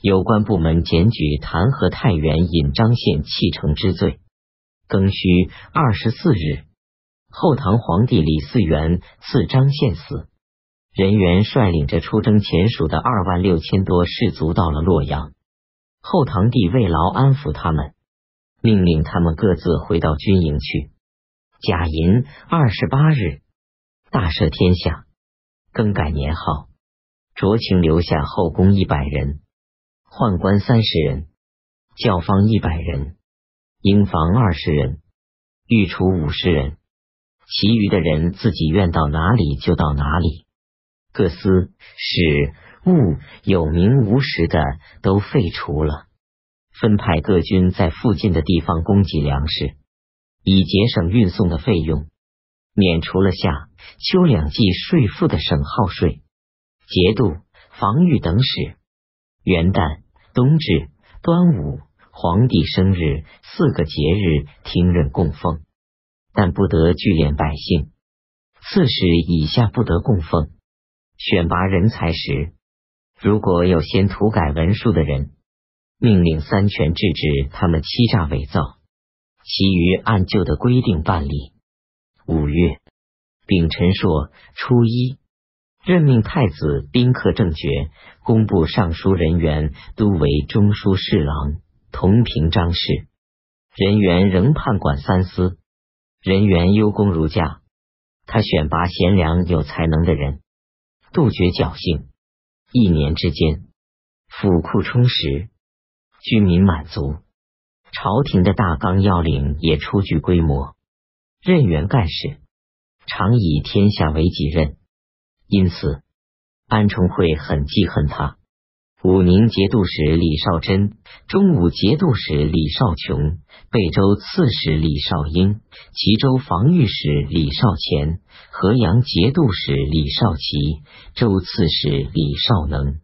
有关部门检举弹劾太原尹张宪弃城之罪。庚戌二十四日，后唐皇帝李嗣源赐张献死。人员率领着出征前蜀的二万六千多士卒到了洛阳。后唐帝为劳安抚他们，命令他们各自回到军营去。甲寅二十八日，大赦天下，更改年号，酌情留下后宫一百人，宦官三十人，教坊一百人，营房二十人，御厨五十人，其余的人自己愿到哪里就到哪里。各司使务有名无实的都废除了，分派各军在附近的地方供给粮食，以节省运送的费用。免除了夏秋两季税赋的省号税，节度、防御等使。元旦、冬至、端午、皇帝生日四个节日听任供奉，但不得聚敛百姓。刺史以下不得供奉。选拔人才时，如果有先涂改文书的人，命令三权制止他们欺诈伪造，其余按旧的规定办理。五月丙辰朔初一，任命太子宾客正爵、工部尚书人员都为中书侍郎、同平章事。人员仍判管三司，人员优功如驾。他选拔贤良有才能的人。杜绝侥幸，一年之间，府库充实，居民满足，朝廷的大纲要领也初具规模。任员干事，常以天下为己任，因此安重会很记恨他。武宁节度使李少贞、中武节度使李少琼、贝州刺史李少英、齐州防御使李少乾、河阳节度使李少奇、州刺史李少能，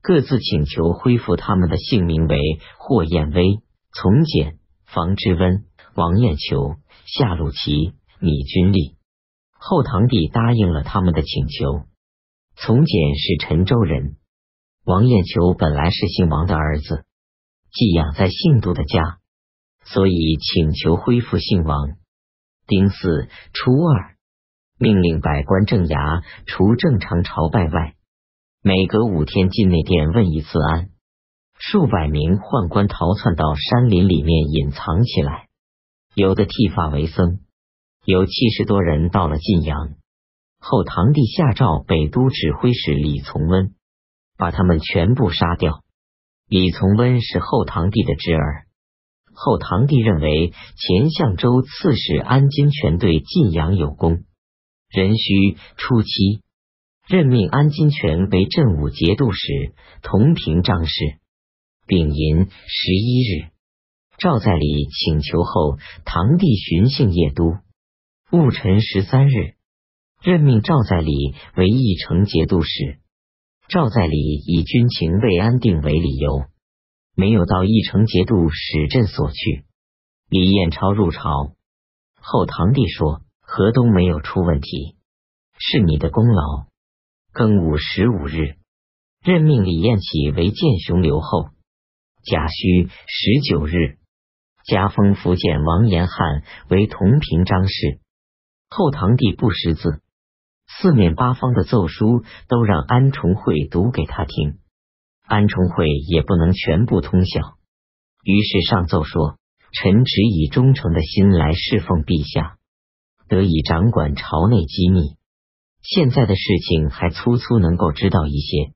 各自请求恢复他们的姓名为霍彦威、从简、房之温、王彦求、夏鲁齐、米君立。后唐帝答应了他们的请求。从简是陈州人。王彦求本来是姓王的儿子，寄养在姓杜的家，所以请求恢复姓王。丁巳初二，命令百官正衙除正常朝拜外，每隔五天进内殿问一次安。数百名宦官逃窜到山林里面隐藏起来，有的剃发为僧，有七十多人到了晋阳。后唐帝下诏北都指挥使李从温。把他们全部杀掉。李从温是后唐帝的侄儿。后唐帝认为前相州刺史安金泉对晋阳有功，壬戌初七，任命安金泉为镇武节度使、同平章事。丙寅十一日，赵在礼请求后唐帝巡幸邺都。戊辰十三日，任命赵在礼为义城节度使。赵在礼以军情未安定为理由，没有到义城节度使镇所去。李彦超入朝后，堂弟说：“河东没有出问题，是你的功劳。”庚午十五日，任命李彦起为建雄留后。甲戌十九日，加封福建王延汉为同平章事。后堂弟不识字。四面八方的奏书都让安重会读给他听，安重会也不能全部通晓，于是上奏说：“臣只以忠诚的心来侍奉陛下，得以掌管朝内机密。现在的事情还粗粗能够知道一些，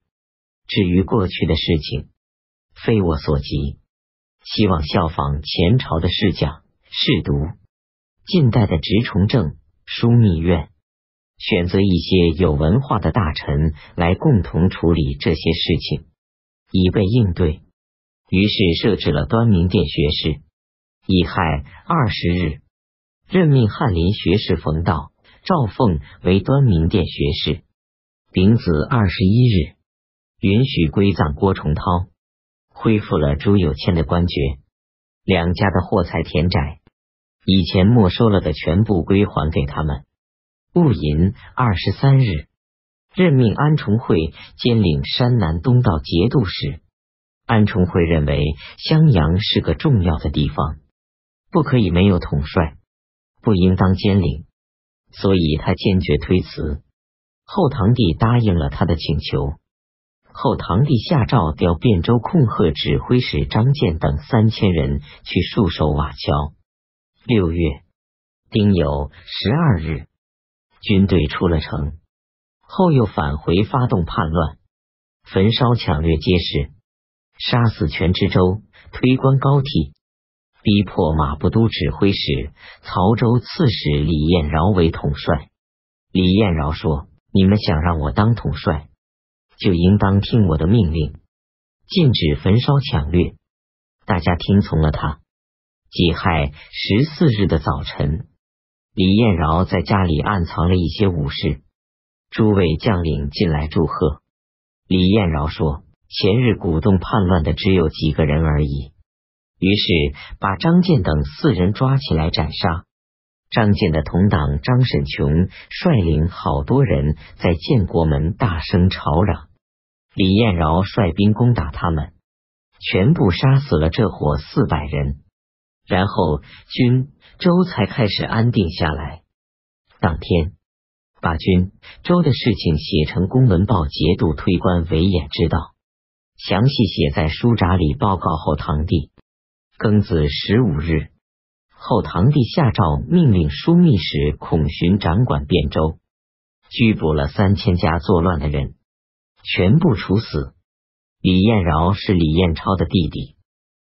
至于过去的事情，非我所及。希望效仿前朝的侍讲、侍读，近代的直崇正、枢密院。”选择一些有文化的大臣来共同处理这些事情，以备应对。于是设置了端明殿学士。乙亥二十日，任命翰林学士冯道、赵凤为端明殿学士。丙子二十一日，允许归葬郭崇韬，恢复了朱有谦的官爵。两家的货财田宅，以前没收了的全部归还给他们。戊寅二十三日，任命安重会兼领山南东道节度使。安重会认为襄阳是个重要的地方，不可以没有统帅，不应当兼领，所以他坚决推辞。后唐帝答应了他的请求。后唐帝下诏调汴州控鹤指挥使张建等三千人去戍守瓦桥。六月丁酉十二日，军队出了城，后又返回发动叛乱，焚烧抢掠街市。杀死全知州，推官高替，逼迫马步都指挥使、曹州刺史李彦饶为统帅。李彦饶说：“你们想让我当统帅，就应当听我的命令，禁止焚烧抢掠。”大家听从了他。己亥十四日的早晨，李彦饶在家里暗藏了一些武士，诸位将领进来祝贺。李彦饶说。前日鼓动叛乱的只有几个人而已，于是把张建等四人抓起来斩杀。张建的同党张沈琼率领好多人在建国门大声吵嚷，李彦饶率兵攻打他们，全部杀死了这伙四百人，然后军周才开始安定下来。当天，把军周的事情写成公文报，节度推官韦衍知道。详细写在书札里，报告后唐帝。庚子十五日，后唐帝下诏命令枢密使孔寻掌管汴州，拘捕了三千家作乱的人，全部处死。李彦饶是李彦超的弟弟。